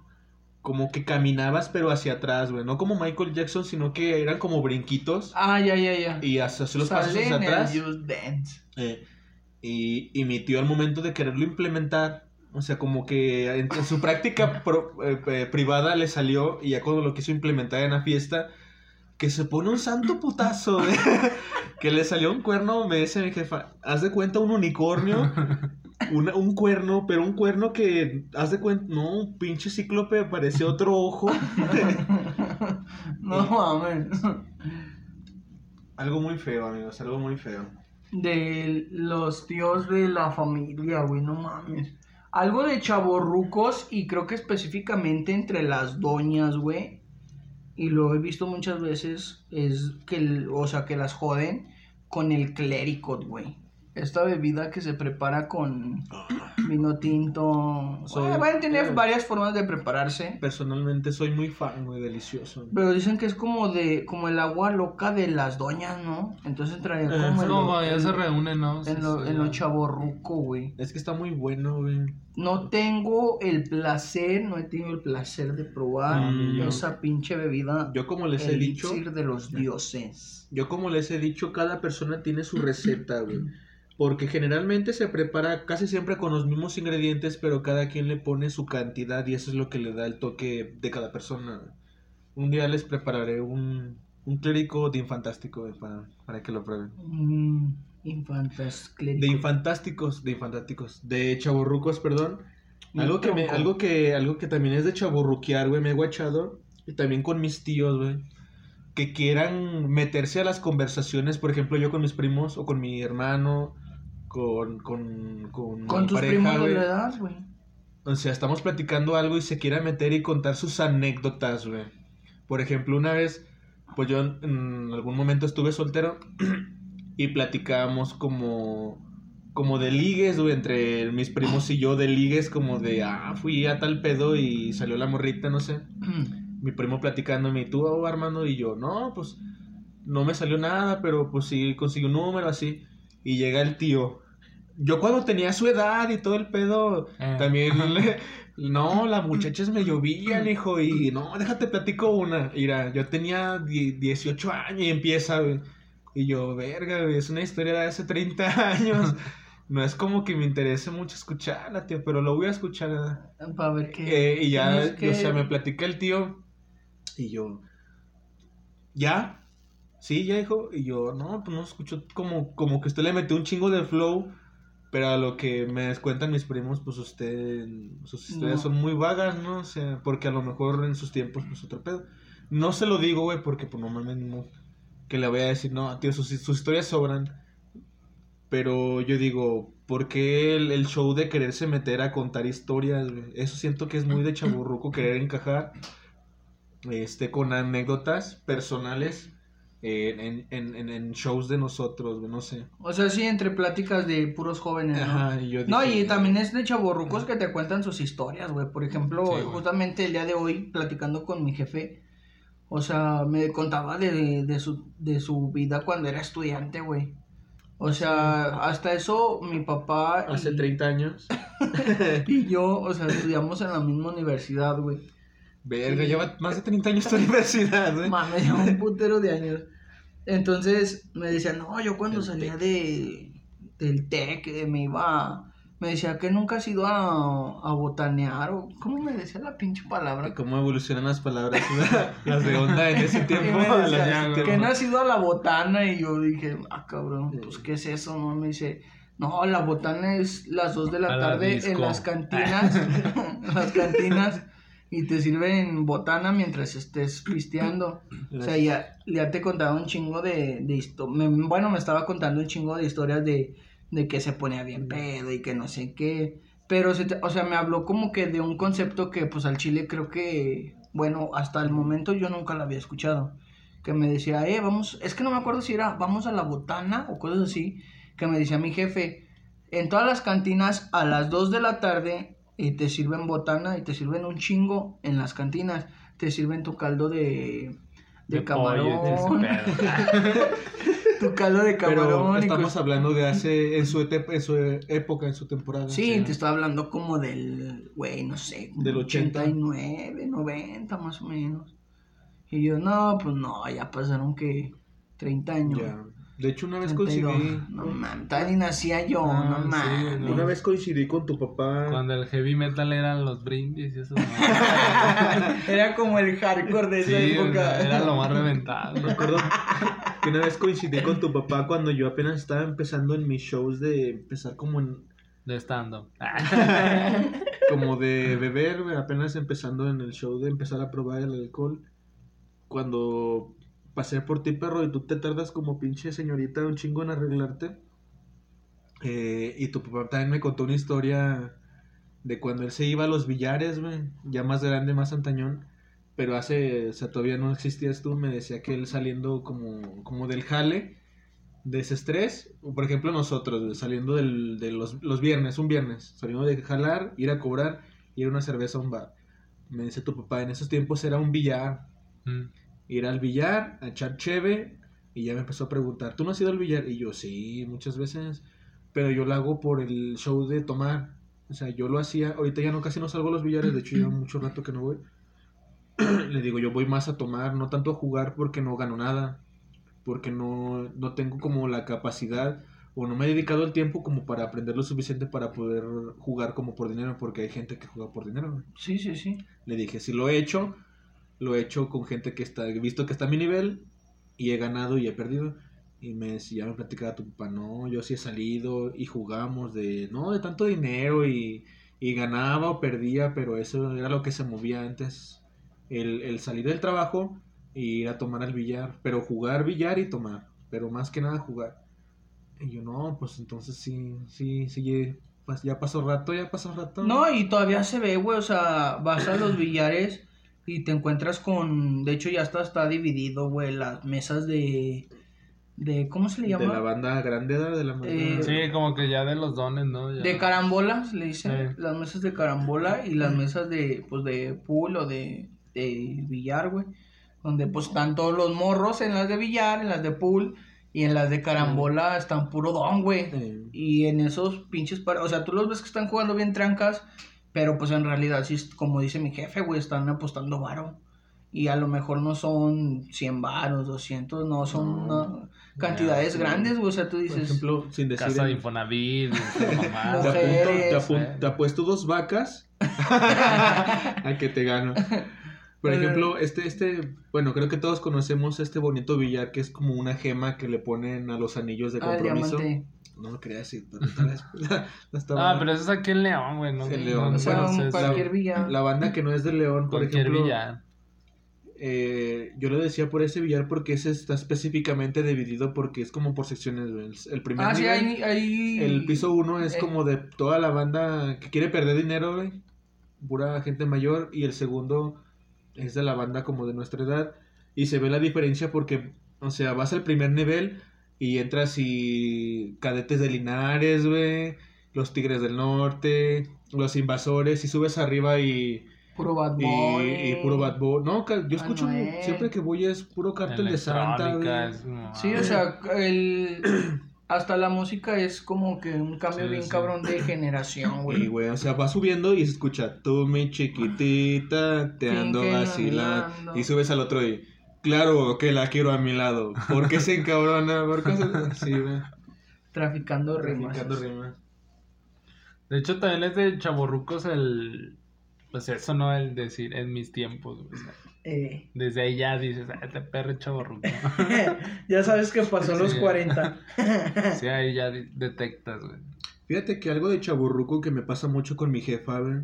Como que caminabas pero hacia atrás, güey. No como Michael Jackson, sino que eran como brinquitos. Ah, ya, ya, ya. Y hacer los pasos hacia atrás. Eh, y, y mi tío al momento de quererlo implementar, o sea, como que en, en su práctica pro- eh, eh, privada le salió y ya cuando lo quiso implementar en la fiesta, que se pone un santo putazo, güey. que le salió un cuerno, me dice mi jefa, haz de cuenta un unicornio, una- un cuerno, pero un cuerno que, haz de cuenta, no, un pinche cíclope, parece otro ojo. no mames. algo muy feo, amigos, algo muy feo. De los tíos de la familia, güey, no mames. Algo de chavorrucos y creo que específicamente entre las doñas, güey. Y lo he visto muchas veces, es que, o sea, que las joden con el clericot, güey. Esta bebida que se prepara con vino tinto. Soy- Bueno, a tener eh. varias formas de prepararse. Personalmente soy muy fan, güey, delicioso. Pero dicen que es como de, como el agua loca de las doñas, ¿no? Entonces entraría Eh, como lo- ma, ya se reúnen, ¿no? en Sí, lo, sí, en lo chaborruco, güey. Es que está muy bueno, güey. No tengo el placer, no he tenido el placer de probar Mm, yo- esa pinche bebida. Yo como les he dicho, de los dioses. yo como les he dicho, cada persona tiene su receta, güey. Porque generalmente se prepara casi siempre con los mismos ingredientes, pero cada quien le pone su cantidad y eso es lo que le da el toque de cada persona. Un día les prepararé un, un clérigo de infantástico güey, para, para que lo prueben. Mm, De infantásticos, de infantásticos, de chaborrucos, perdón. Algo que, me, algo que algo que también es de chaborruquear, güey, me he guachado. Y también con mis tíos, güey. Que quieran meterse a las conversaciones, por ejemplo, yo con mis primos o con mi hermano, con, con, con, Con tus pareja, primos de la edad, güey. O sea, estamos platicando algo y se quiera meter y contar sus anécdotas, güey. Por ejemplo, una vez, pues yo en- algún momento estuve soltero y platicábamos como, como de ligues, güey, entre mis primos y yo, de ligues como de, ah, fui a tal pedo y salió la morrita, no sé. Mi primo platicándome, y tú, oh, Armando, y yo, no, pues no me salió nada, pero pues sí conseguí un número así. Y llega el tío. Yo cuando tenía su edad y todo el pedo, Eh. también le- no, las muchachas me llovían, hijo, y no, déjate platico una. Mira, yo tenía die- 18 años y empieza, güey. Y yo, verga, güey, es una historia de hace 30 años. No es como que me interese mucho escucharla, tío, pero lo voy a escuchar. ¿eh? Para ver qué. Eh, y ya, que- o sea, me platica el tío. Y yo, ¿ya? Sí, ya, hijo. Y yo, no, pues no escucho como, como que usted le metió un chingo de flow. Pero a lo que me cuentan mis primos, pues usted, sus historias No. son muy vagas, ¿no? O sea, porque a lo mejor en sus tiempos, pues otro pedo. No se lo digo, güey, porque pues normalmente no, que le voy a decir, no, tío, sus, sus historias sobran. Pero yo digo, ¿por qué el, el show de quererse meter a contar historias? güey? Eso siento que es muy de chaburruco querer encajar este, con anécdotas personales eh, en, en, en, en shows de nosotros, no sé. O sea, sí, entre pláticas de puros jóvenes, ¿no? Ajá, y yo No, dije, y también es de chavorrucos que te cuentan sus historias, güey. Por ejemplo, Sí, justamente el día de hoy, platicando con mi jefe, o sea, me contaba de, de, su, de su vida cuando era estudiante, güey. O sea, hasta eso mi papá Hace y, 30 años. y yo, o sea, estudiamos en la misma universidad, güey. Verga, lleva más de 30 años tu universidad, güey. Mames, lleva un putero de años. Entonces me decía, no, yo cuando El salía de del TEC me iba, me decía que nunca has ido a, a botanear o, ¿cómo me decía la pinche palabra? ¿Cómo evolucionan las palabras? las de onda en ese tiempo. Las que no has ido a la botana y yo dije, ah, cabrón, pues, ¿qué es eso? No, me dice, no, la botana es las 2 de la A tarde en las cantinas, las cantinas, y te sirven botana mientras estés pisteando. O sea, ya, ya te contaba un chingo de, de histo- me- Bueno, me estaba contando un chingo de historias de, de que se ponía bien pedo y que no sé qué. Pero, se te- o sea, me habló como que de un concepto que, pues, al chile creo que, bueno, hasta el momento yo nunca lo había escuchado. Que me decía, eh, vamos, es que no me acuerdo si era, vamos a la botana o cosas así. Que me decía mi jefe, en todas las cantinas a las 2 de la tarde y te sirven botana y te sirven un chingo en las cantinas. Te sirven tu caldo de, de, De camarón, tu caldo de camarón. estamos hablando de hace, en su, en su época, en su temporada. Sí, o sea, te estoy hablando como del, güey, no sé, Del 80. 89, 90 más o menos. Y yo, no, pues no, ya pasaron que 30 años. ya. De hecho, una vez 32. coincidí. No mames, todavía ni nacía yo, Ah, no sí, no. Una vez coincidí con tu papá. Cuando el heavy metal eran los brindis y eso. ¿no? Era como el hardcore de esa Sí, época. era lo más reventado. Me acuerdo que una vez coincidí con tu papá cuando yo apenas estaba empezando en mis shows de empezar como en, De stand-up. como de beber, apenas empezando en el show de empezar a probar el alcohol. Cuando pasé por ti, perro, y tú te tardas como pinche señorita un chingo en arreglarte. Eh, y tu papá también me contó una historia de cuando él se iba a los billares, güey, ya más grande, más antañón. Pero hace, o sea, todavía no existías tú, me decía que él saliendo como, como del jale, de ese estrés, o por ejemplo nosotros, güey, saliendo del, de los, los viernes, un viernes, saliendo de jalar, ir a cobrar, ir a una cerveza a un bar. Me dice tu papá, en esos tiempos era un billar, Mm. Ir al billar, a echar cheve, y ya me empezó a preguntar, ¿tú no has ido al billar? Y yo, sí, muchas veces, pero yo lo hago por el show de tomar. O sea, yo lo hacía, ahorita ya no casi no salgo a los billares, de hecho llevo mucho rato que no voy. Le digo, yo voy más a tomar, no tanto a jugar porque no gano nada, porque no, no tengo como la capacidad o no me he dedicado el tiempo como para aprender lo suficiente para poder jugar como por dinero, porque hay gente que juega por dinero. Sí, sí, sí. Le dije, si lo he hecho, lo he hecho con gente que está, he visto que está a mi nivel y he ganado y he perdido. Y me decía, me platicaba tu papá, no, yo sí he salido y jugamos de, no, de tanto dinero y, y ganaba o perdía, pero eso era lo que se movía antes. El, el salir del trabajo e ir a tomar al billar, pero jugar billar y tomar, pero más que nada jugar. Y yo, no, pues entonces sí, sí, sí, ya pasó rato, ya pasó rato. No, y todavía se ve, güey, o sea, vas a los billares y te encuentras con, de hecho ya está, está dividido, güey, las mesas de, de, ¿cómo se le De la llama? banda grande, de la banda... Eh, Sí, como que ya de los dones, ¿no? Ya. De carambola, se le dicen, Sí. las mesas de carambola y las mesas de, pues, de pool o de, de billar, güey, donde pues están todos los morros en las de billar, en las de pool y en las de carambola están puro don, güey. Y en esos pinches par... O sea, tú los ves que están jugando bien trancas, pero pues en realidad, sí, como dice mi jefe, güey, están apostando varo. Y a lo mejor no son 100 varos, 200, no, son No. una- cantidades sí. grandes, güey. O sea, tú por dices... ejemplo, sin decir... Casa de Infonavit, mamadas. te, apunto, te, apun- eh. te apuesto dos vacas a que te gano. Por ejemplo, este, este, bueno, creo que todos conocemos este bonito billar que es como una gema que le ponen a los anillos de ah, compromiso. diamante. No lo quería decir, pero tal vez la estaba- Ah, pero eso es aquí en León, güey. No, Sí, no- León. no O sea, conoces un cualquier la- villa. La banda que no es de León, por cualquier ejemplo. villano. eh, yo lo decía por ese billar porque ese está específicamente dividido porque es como por secciones. El, el primer Ah, sí, nivel, hay, hay... el piso uno es eh. como de toda la banda que quiere perder dinero, güey. Pura gente mayor. Y el segundo es de la banda como de nuestra edad. Y se ve la diferencia porque, o sea, vas al primer nivel y entras y cadetes de Linares, güey. Los Tigres del Norte, los invasores, y subes arriba y, Puro Bad Boy. y puro Bad Boy. No, yo escucho, Manuel. siempre que voy es puro cartel de Santa, güey. Sí, o sea, el... Hasta la música es como que un cambio Sí, bien sí. cabrón de generación, Y, güey. güey, o sea, va subiendo y se escucha, tú mi chiquitita, te ando vacilando. Y subes al otro y, claro que la quiero a mi lado. ¿Por qué se encabrona? ¿Por qué se... Sí, güey. Traficando rimas. Traficando rimas. De hecho, también es de chaborrucos el. Pues eso, ¿no? El decir en mis tiempos, güey. o sea, Eh, desde ahí ya dices, ah, este perro chaborruco. ya sabes que pasó los Sí. 40. sí, ahí ya de- detectas, güey. Fíjate que algo de chaburruco que me pasa mucho con mi jefa, güey,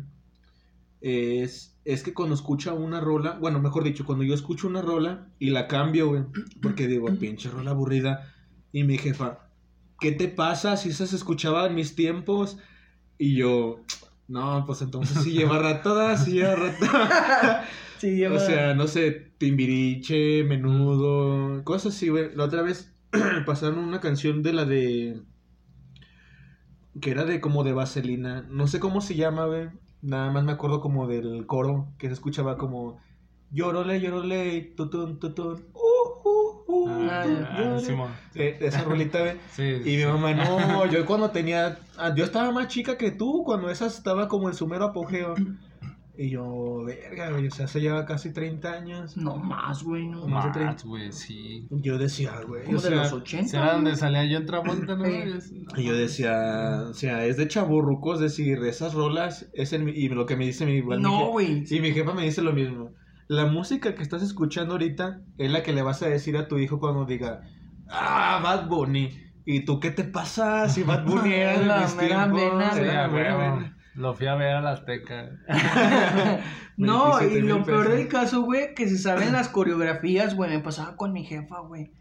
es, es que cuando escucha una rola, bueno, mejor dicho, cuando yo escucho una rola y la cambio, güey, porque digo, pinche rola aburrida, y mi jefa, ¿qué te pasa si esa se escuchaba en mis tiempos? Y yo, no, pues entonces sí lleva rato, sí lleva rato. Sí, lleva... O sea, no sé, Timbiriche, Menudo, cosas así, güey. La otra vez pasaron una canción de la de... Que era de como de Vaselina. No sé cómo se llama, güey. Nada más me acuerdo como del coro que se escuchaba como... Llorole, llorole, tutun, tutun. Uh, uh, uh, Ah, esa rolita. Sí, Y mi mamá, no, yo cuando tenía, ah, yo estaba más chica que tú, cuando esa estaba como en su mero apogeo. Y yo, verga, güey, o sea, se lleva casi 30 años. No más, güey, no. más de Más, treinta. güey, sí. Yo decía, güey, Como o de sea, los 80. ¿Será donde salía yo en Travolta, no? Eh. Es- y yo decía, o sea, es de chaburrucos decir, esas rolas, es en mi- y lo que me dice mi, igual No, güey. Y mi jefa me dice lo mismo. La música que estás escuchando ahorita es la que le vas a decir a tu hijo cuando diga, ah, Bad Bunny. ¿Y tú qué te pasa si Bad Bunny era de mis tiempos? Lo fui a ver a la Azteca. No, 27 y lo peor pesos. del caso, güey, que se saben las coreografías, güey, me pasaba con mi jefa, güey.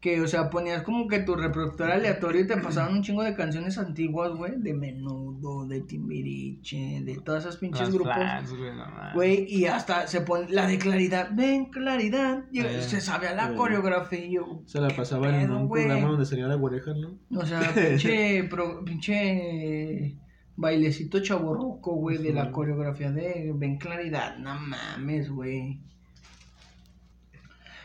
Que, o sea, ponías como que tu reproductor aleatorio y te pasaban un chingo de canciones antiguas, güey, de Menudo, de Timbiriche, de todas esas pinches Las grupos. flats, güey, no. Güey, y hasta se pone la de Claridad, ven Claridad, y Eh, se sabía la eh. coreografía y yo, Se la ¿qué pasaban en un güey? programa donde salía la oreja, ¿no? O sea, pinche, pro- pinche bailecito chaborruco, güey, de la coreografía de Ven Claridad. No mames, güey.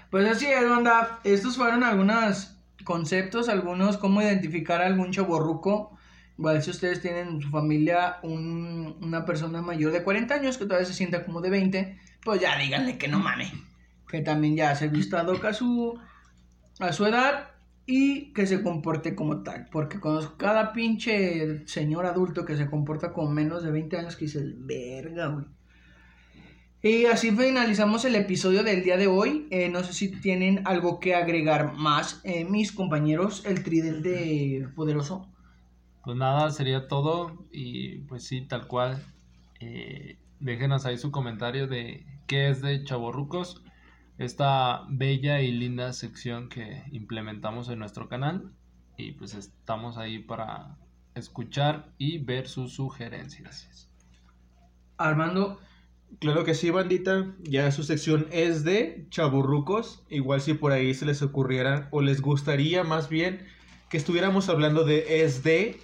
Pues así es, banda. Estos fueron algunos conceptos, algunos cómo identificar a algún chaborruco. Igual si ustedes tienen en su familia un- una persona mayor de 40 años que todavía se sienta como de 20, pues ya díganle que no mame. Que también ya se vista a su, a su edad y que se comporte como tal. Porque conozco cada pinche señor adulto que se comporta con menos de 20 años que dices, verga, güey. Y así finalizamos el episodio del día de hoy. Eh, no sé si tienen algo que agregar más, eh, mis compañeros, el tridente poderoso. Pues nada, sería todo. Y pues sí, tal cual. Eh, déjenos ahí su comentario de qué es de Chaborrucos. Esta bella y linda sección que implementamos en nuestro canal. Y pues estamos ahí para escuchar y ver sus sugerencias. Armando, Claro que sí, bandita. Ya su sección es de chaburrucos. Igual si por ahí se les ocurriera o les gustaría más bien que estuviéramos hablando de es de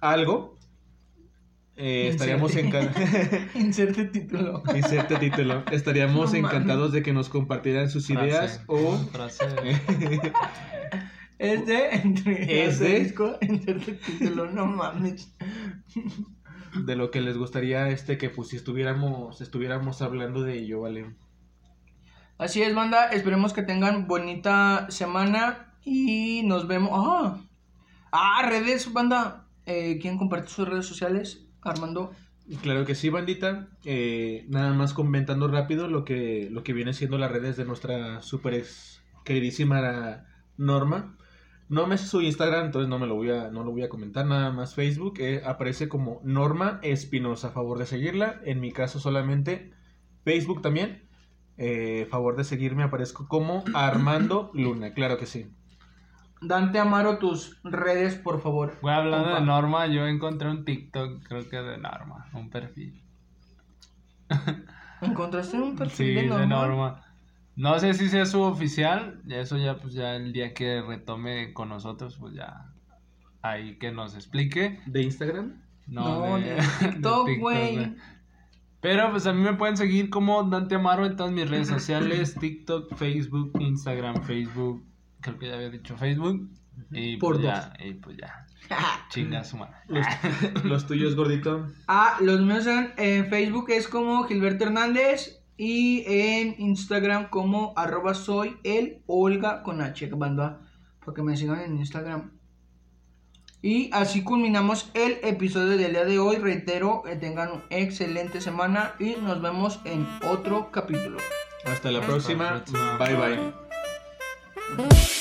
algo. Eh, estaríamos encantados. inserte título. Inserte título. Estaríamos No encantados de que nos compartieran sus ideas o Frase. Es de entre Es de- asterisco, inserte título, no mames. de lo que les gustaría este que pues si estuviéramos estuviéramos hablando de ello, ¿vale? Así es, banda. Esperemos que tengan bonita semana y nos vemos. Ah, ah redes, banda. Eh, ¿Quién comparte sus redes sociales? Armando. Claro que sí, bandita. Eh, nada más comentando rápido lo que, lo que viene siendo las redes de nuestra super queridísima Norma. No me sé su Instagram, entonces no me lo voy a, no lo voy a comentar, nada más Facebook. eh, aparece como Norma Espinosa, favor de seguirla. En mi caso solamente Facebook también. Eh, favor de seguirme, aparezco como Armando Luna, claro que sí. Dante Amaro, tus redes, por favor. Güey, hablando Compa. de Norma, yo encontré un TikTok, creo que de Norma, un perfil. ¿Encontraste un perfil Sí, de de Norma? Norma. No sé si sea su oficial, ya eso ya pues ya el día que retome con nosotros, pues ya ahí que nos explique. ¿De Instagram? No, de TikTok, güey. Pero pues a mí me pueden seguir como Dante Amaro en todas mis redes sociales, TikTok, Facebook, Instagram, Facebook, creo que ya había dicho Facebook. Y Por pues ya, y pues ya, chinga su madre. Los, los tuyos, gordito. Ah, los míos en, en Facebook es como Gilberto Hernández y en Instagram como arroba soy el Olga con H, banda, para que me sigan en Instagram. Y así culminamos el episodio del día de hoy. Reitero, que tengan una excelente semana y nos vemos en otro capítulo. Hasta la Hasta la próxima. próxima. Bye bye. Bye.